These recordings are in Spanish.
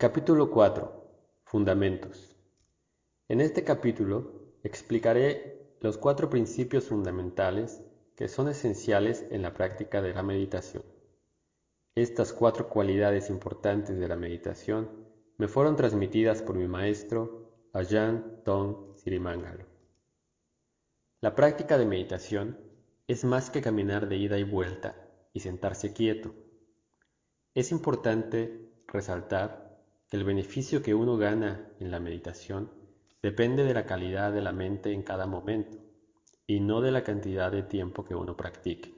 Capítulo 4. Fundamentos. En este capítulo explicaré los cuatro principios fundamentales que son esenciales en la práctica de la meditación. Estas cuatro cualidades importantes de la meditación me fueron transmitidas por mi maestro Ajahn Tong Sirimangalo. La práctica de meditación es más que caminar de ida y vuelta y sentarse quieto. Es importante resaltar el beneficio que uno gana en la meditación depende de la calidad de la mente en cada momento y no de la cantidad de tiempo que uno practique.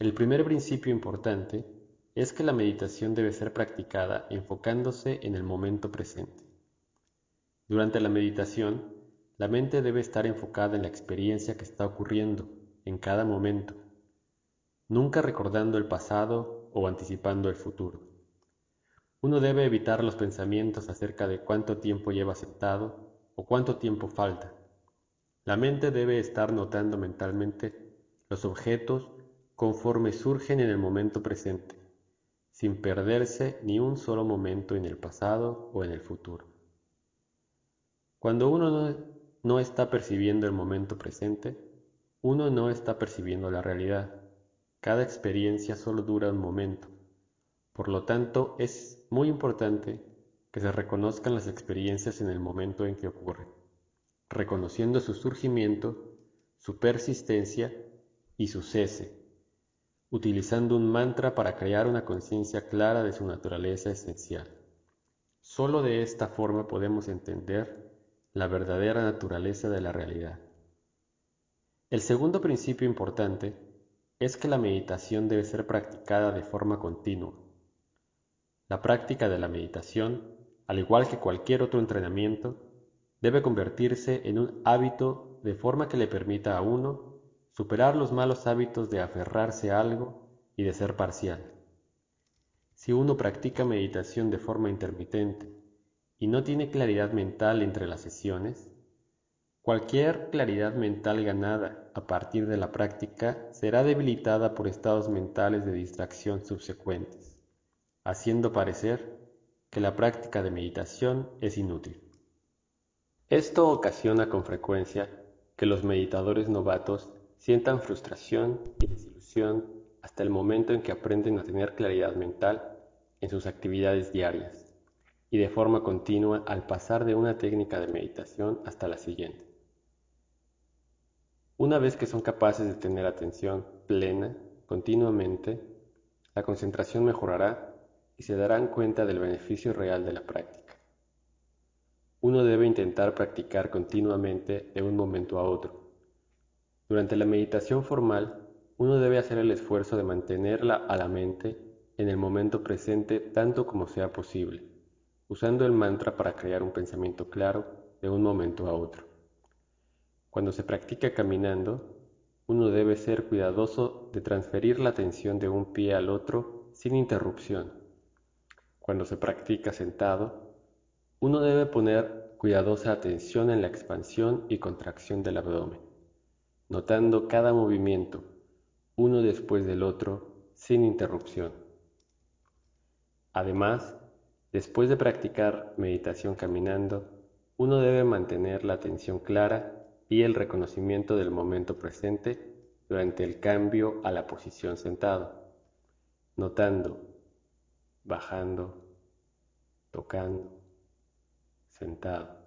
El primer principio importante es que la meditación debe ser practicada enfocándose en el momento presente. Durante la meditación, la mente debe estar enfocada en la experiencia que está ocurriendo en cada momento, nunca recordando el pasado o anticipando el futuro. Uno debe evitar los pensamientos acerca de cuánto tiempo lleva sentado o cuánto tiempo falta. La mente debe estar notando mentalmente los objetos conforme surgen en el momento presente, sin perderse ni un solo momento en el pasado o en el futuro. Cuando uno no, no está percibiendo el momento presente, uno no está percibiendo la realidad. Cada experiencia solo dura un momento. Por lo tanto, es muy importante que se reconozcan las experiencias en el momento en que ocurren, reconociendo su surgimiento, su persistencia y su cese, utilizando un mantra para crear una conciencia clara de su naturaleza esencial. Solo de esta forma podemos entender la verdadera naturaleza de la realidad. El segundo principio importante es que la meditación debe ser practicada de forma continua la práctica de la meditación, al igual que cualquier otro entrenamiento, debe convertirse en un hábito de forma que le permita a uno superar los malos hábitos de aferrarse a algo y de ser parcial. Si uno practica meditación de forma intermitente y no tiene claridad mental entre las sesiones, cualquier claridad mental ganada a partir de la práctica será debilitada por estados mentales de distracción subsecuentes haciendo parecer que la práctica de meditación es inútil. Esto ocasiona con frecuencia que los meditadores novatos sientan frustración y desilusión hasta el momento en que aprenden a tener claridad mental en sus actividades diarias y de forma continua al pasar de una técnica de meditación hasta la siguiente. Una vez que son capaces de tener atención plena continuamente, la concentración mejorará y se darán cuenta del beneficio real de la práctica. Uno debe intentar practicar continuamente de un momento a otro. Durante la meditación formal, uno debe hacer el esfuerzo de mantenerla a la mente en el momento presente tanto como sea posible, usando el mantra para crear un pensamiento claro de un momento a otro. Cuando se practica caminando, uno debe ser cuidadoso de transferir la atención de un pie al otro sin interrupción cuando se practica sentado, uno debe poner cuidadosa atención en la expansión y contracción del abdomen, notando cada movimiento, uno después del otro, sin interrupción. Además, después de practicar meditación caminando, uno debe mantener la atención clara y el reconocimiento del momento presente durante el cambio a la posición sentado, notando bajando, tocando, sentado,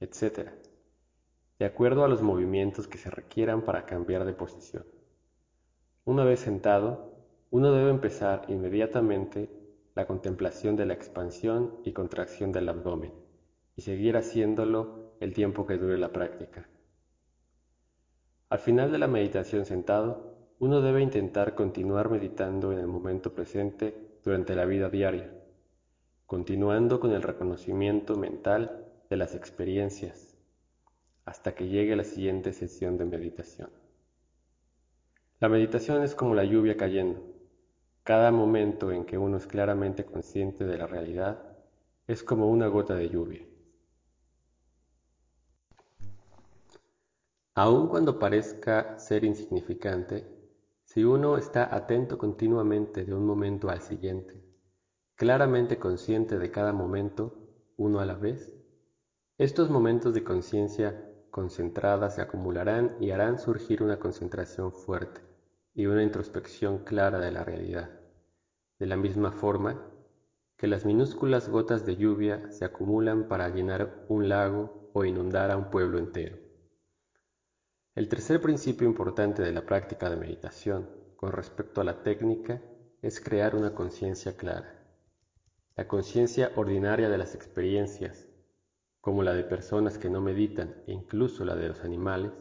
etc., de acuerdo a los movimientos que se requieran para cambiar de posición. Una vez sentado, uno debe empezar inmediatamente la contemplación de la expansión y contracción del abdomen y seguir haciéndolo el tiempo que dure la práctica. Al final de la meditación sentado, uno debe intentar continuar meditando en el momento presente durante la vida diaria, continuando con el reconocimiento mental de las experiencias hasta que llegue la siguiente sesión de meditación. La meditación es como la lluvia cayendo. Cada momento en que uno es claramente consciente de la realidad es como una gota de lluvia. Aun cuando parezca ser insignificante, si uno está atento continuamente de un momento al siguiente, claramente consciente de cada momento, uno a la vez, estos momentos de conciencia concentrada se acumularán y harán surgir una concentración fuerte y una introspección clara de la realidad, de la misma forma que las minúsculas gotas de lluvia se acumulan para llenar un lago o inundar a un pueblo entero. El tercer principio importante de la práctica de meditación con respecto a la técnica es crear una conciencia clara. La conciencia ordinaria de las experiencias como la de personas que no meditan e incluso la de los animales,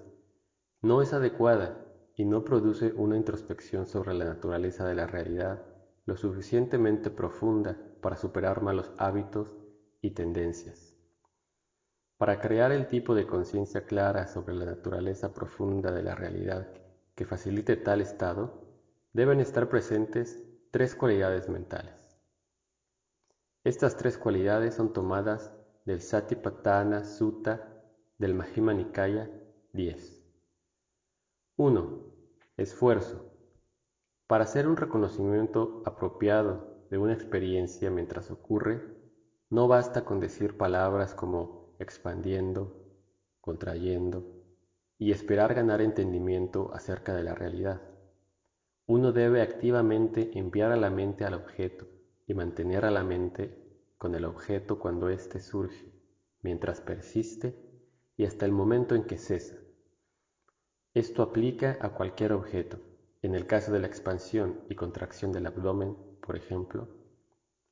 no es adecuada y no produce una introspección sobre la naturaleza de la realidad lo suficientemente profunda para superar malos hábitos y tendencias. Para crear el tipo de conciencia clara sobre la naturaleza profunda de la realidad que facilite tal estado, deben estar presentes tres cualidades mentales. Estas tres cualidades son tomadas del Satipatthana Sutta del Majjhima Nikaya 10. 1. Esfuerzo. Para hacer un reconocimiento apropiado de una experiencia mientras ocurre, no basta con decir palabras como expandiendo, contrayendo y esperar ganar entendimiento acerca de la realidad. Uno debe activamente enviar a la mente al objeto y mantener a la mente con el objeto cuando éste surge, mientras persiste y hasta el momento en que cesa. Esto aplica a cualquier objeto. En el caso de la expansión y contracción del abdomen, por ejemplo,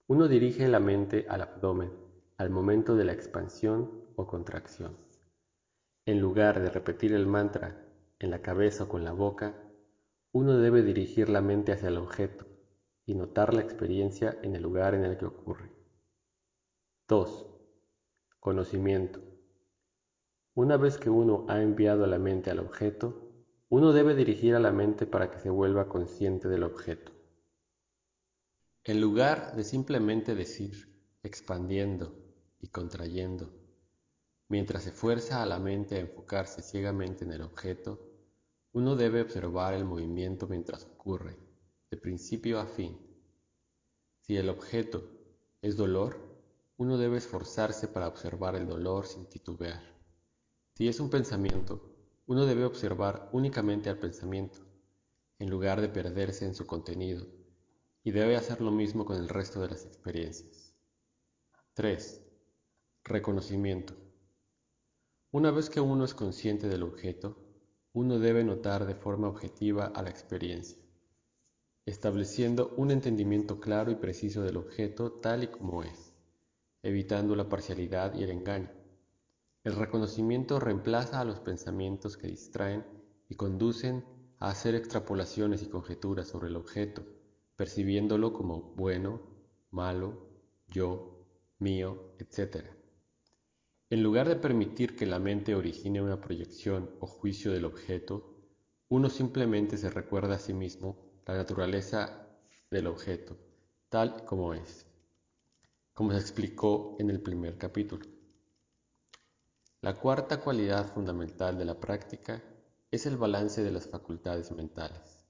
uno dirige la mente al abdomen al momento de la expansión o contracción. En lugar de repetir el mantra en la cabeza o con la boca, uno debe dirigir la mente hacia el objeto y notar la experiencia en el lugar en el que ocurre. 2. Conocimiento. Una vez que uno ha enviado la mente al objeto, uno debe dirigir a la mente para que se vuelva consciente del objeto. En lugar de simplemente decir, expandiendo y contrayendo, mientras se fuerza a la mente a enfocarse ciegamente en el objeto, uno debe observar el movimiento mientras ocurre, de principio a fin. Si el objeto es dolor, uno debe esforzarse para observar el dolor sin titubear. Si es un pensamiento, uno debe observar únicamente al pensamiento, en lugar de perderse en su contenido, y debe hacer lo mismo con el resto de las experiencias. 3. Reconocimiento. Una vez que uno es consciente del objeto, uno debe notar de forma objetiva a la experiencia, estableciendo un entendimiento claro y preciso del objeto tal y como es evitando la parcialidad y el engaño. El reconocimiento reemplaza a los pensamientos que distraen y conducen a hacer extrapolaciones y conjeturas sobre el objeto, percibiéndolo como bueno, malo, yo, mío, etc. En lugar de permitir que la mente origine una proyección o juicio del objeto, uno simplemente se recuerda a sí mismo la naturaleza del objeto, tal como es como se explicó en el primer capítulo. La cuarta cualidad fundamental de la práctica es el balance de las facultades mentales.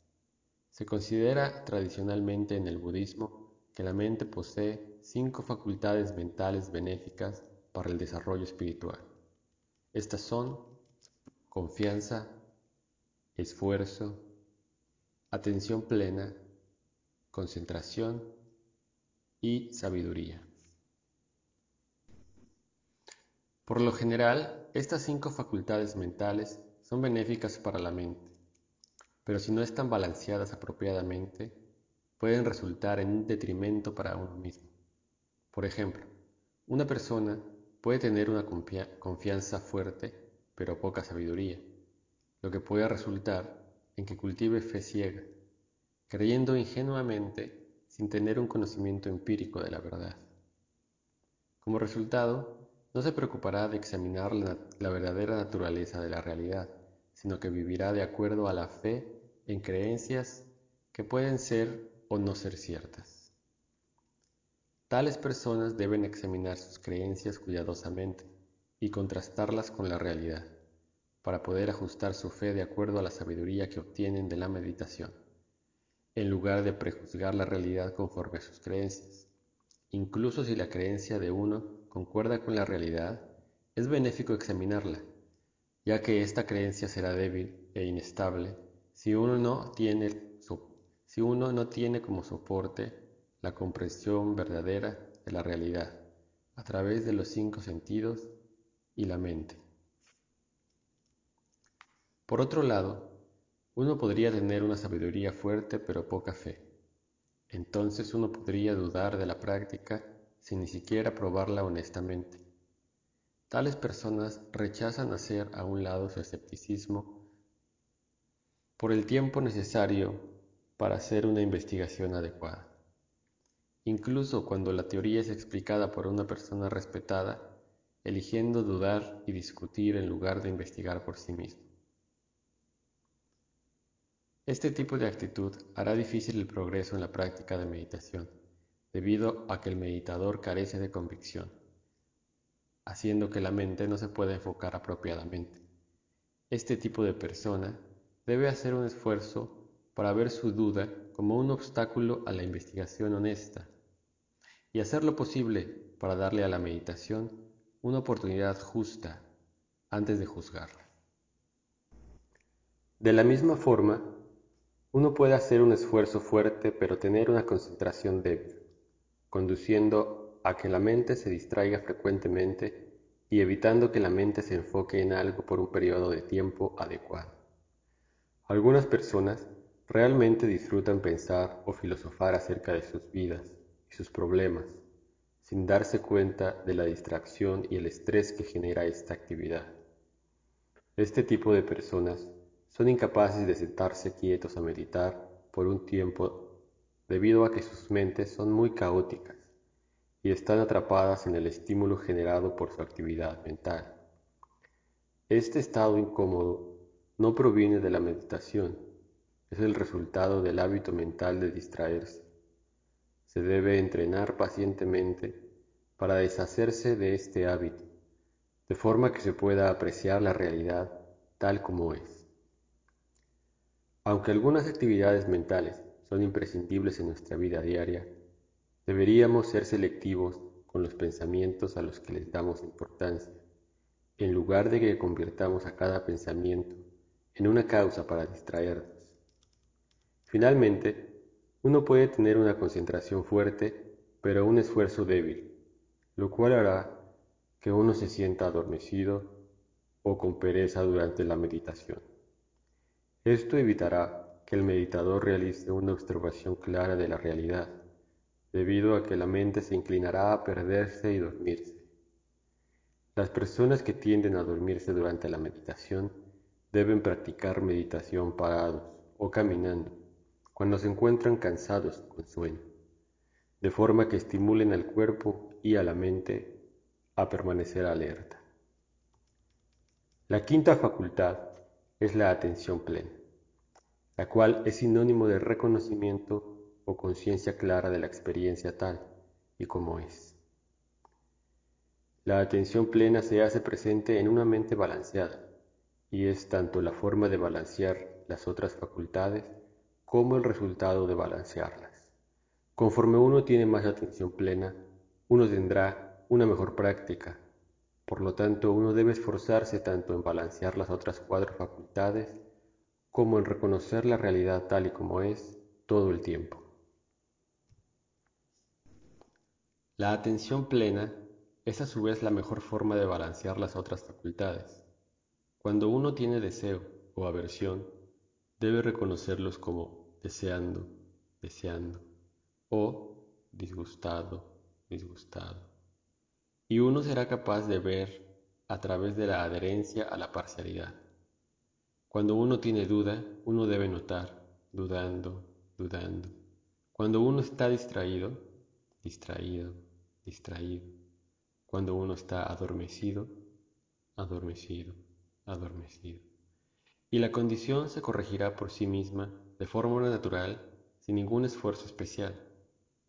Se considera tradicionalmente en el budismo que la mente posee cinco facultades mentales benéficas para el desarrollo espiritual. Estas son confianza, esfuerzo, atención plena, concentración y sabiduría. Por lo general, estas cinco facultades mentales son benéficas para la mente, pero si no están balanceadas apropiadamente, pueden resultar en un detrimento para uno mismo. Por ejemplo, una persona puede tener una confianza fuerte, pero poca sabiduría, lo que puede resultar en que cultive fe ciega, creyendo ingenuamente sin tener un conocimiento empírico de la verdad. Como resultado, no se preocupará de examinar la, verdadera naturaleza de la realidad, sino que vivirá de acuerdo a la fe en creencias que pueden ser o no ser ciertas. Tales personas deben examinar sus creencias cuidadosamente y contrastarlas con la realidad, para poder ajustar su fe de acuerdo a la sabiduría que obtienen de la meditación, en lugar de prejuzgar la realidad conforme a sus creencias. incluso si la creencia de uno concuerda con la realidad, es benéfico examinarla, ya que esta creencia será débil e inestable si uno no tiene, si uno no tiene como soporte la comprensión verdadera de la realidad a través de los cinco sentidos y la mente. Por otro lado, uno podría tener una sabiduría fuerte pero poca fe. Entonces uno podría dudar de la práctica sin ni siquiera probarla honestamente. Tales personas rechazan hacer a un lado su escepticismo por el tiempo necesario para hacer una investigación adecuada. Incluso cuando la teoría es explicada por una persona respetada, eligiendo dudar y discutir en lugar de investigar por sí mismo. Este tipo de actitud hará difícil el progreso en la práctica de meditación, debido a que el meditador carece de convicción haciendo que la mente no se pueda enfocar apropiadamente. Este tipo de persona debe hacer un esfuerzo para ver su duda como un obstáculo a la investigación honesta y hacer lo posible para darle a la meditación una oportunidad justa antes de juzgarla. De la misma forma, uno puede hacer un esfuerzo fuerte pero tener una concentración débil, conduciendo a que la mente se distraiga frecuentemente y evitando que la mente se enfoque en algo por un periodo de tiempo adecuado. Algunas personas realmente disfrutan pensar o filosofar acerca de sus vidas y sus problemas, sin darse cuenta de la distracción y el estrés que genera esta actividad. Este tipo de personas son incapaces de sentarse quietos a meditar por un tiempo debido a que sus mentes son muy caóticas y están atrapadas en el estímulo generado por su actividad mental. Este estado incómodo no proviene de la meditación, es el resultado del hábito mental de distraerse. Se debe entrenar pacientemente para deshacerse de este hábito, de forma que se pueda apreciar la realidad tal como es. Aunque algunas actividades mentales son imprescindibles en nuestra vida diaria, Deberíamos ser selectivos con los pensamientos a los que les damos importancia, en lugar de que convirtamos a cada pensamiento en una causa para distraernos. Finalmente, uno puede tener una concentración fuerte, pero un esfuerzo débil, lo cual hará que uno se sienta adormecido o con pereza durante la meditación. Esto evitará que el meditador realice una observación clara de la realidad debido a que la mente se inclinará a perderse y dormirse. Las personas que tienden a dormirse durante la meditación deben practicar meditación parados o caminando cuando se encuentran cansados con sueño, de forma que estimulen al cuerpo y a la mente a permanecer alerta. La quinta facultad es la atención plena, la cual es sinónimo de reconocimiento o conciencia clara de la experiencia tal y como es. La atención plena se hace presente en una mente balanceada y es tanto la forma de balancear las otras facultades como el resultado de balancearlas. Conforme uno tiene más atención plena, uno tendrá una mejor práctica. Por lo tanto, uno debe esforzarse tanto en balancear las otras cuatro facultades como en reconocer la realidad tal y como es todo el tiempo. La atención plena es a su vez la mejor forma de balancear las otras facultades. Cuando uno tiene deseo o aversión, debe reconocerlos como deseando, deseando, o disgustado, disgustado. Y uno será capaz de ver a través de la adherencia a la parcialidad. Cuando uno tiene duda, uno debe notar, dudando, dudando. Cuando uno está distraído, distraído, distraído. Cuando uno está adormecido, adormecido, adormecido. Y la condición se corregirá por sí misma de forma natural, sin ningún esfuerzo especial,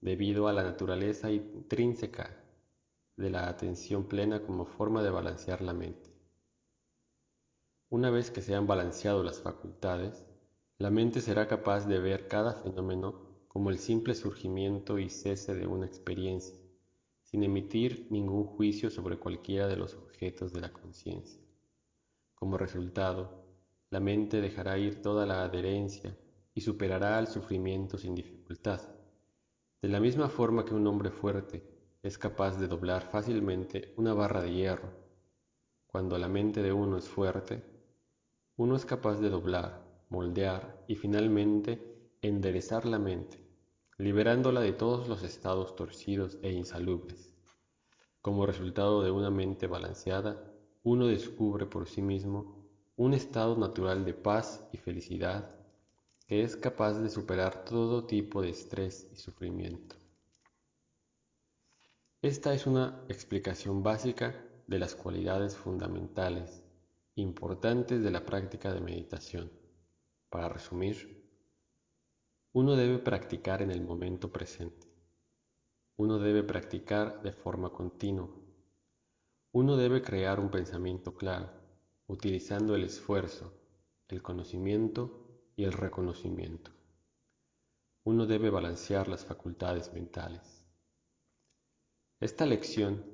debido a la naturaleza intrínseca de la atención plena como forma de balancear la mente. Una vez que se han balanceado las facultades, la mente será capaz de ver cada fenómeno como el simple surgimiento y cese de una experiencia sin emitir ningún juicio sobre cualquiera de los objetos de la conciencia. Como resultado, la mente dejará ir toda la adherencia y superará al sufrimiento sin dificultad. De la misma forma que un hombre fuerte es capaz de doblar fácilmente una barra de hierro, cuando la mente de uno es fuerte, uno es capaz de doblar, moldear y finalmente enderezar la mente, liberándola de todos los estados torcidos e insalubres. Como resultado de una mente balanceada, uno descubre por sí mismo un estado natural de paz y felicidad que es capaz de superar todo tipo de estrés y sufrimiento. Esta es una explicación básica de las cualidades fundamentales importantes de la práctica de meditación. Para resumir, uno debe practicar en el momento presente. Uno debe practicar de forma continua. Uno debe crear un pensamiento claro, utilizando el esfuerzo, el conocimiento y el reconocimiento. Uno debe balancear las facultades mentales. Esta lección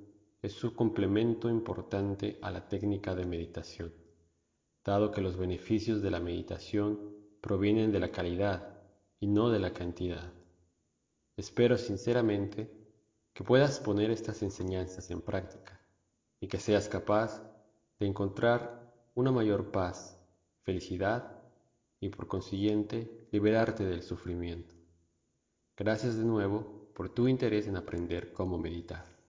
es su complemento importante a la técnica de meditación, dado que los beneficios de la meditación provienen de la calidad y no de la cantidad. Espero sinceramente que puedas poner estas enseñanzas en práctica y que seas capaz de encontrar una mayor paz, felicidad y por consiguiente liberarte del sufrimiento. Gracias de nuevo por tu interés en aprender cómo meditar.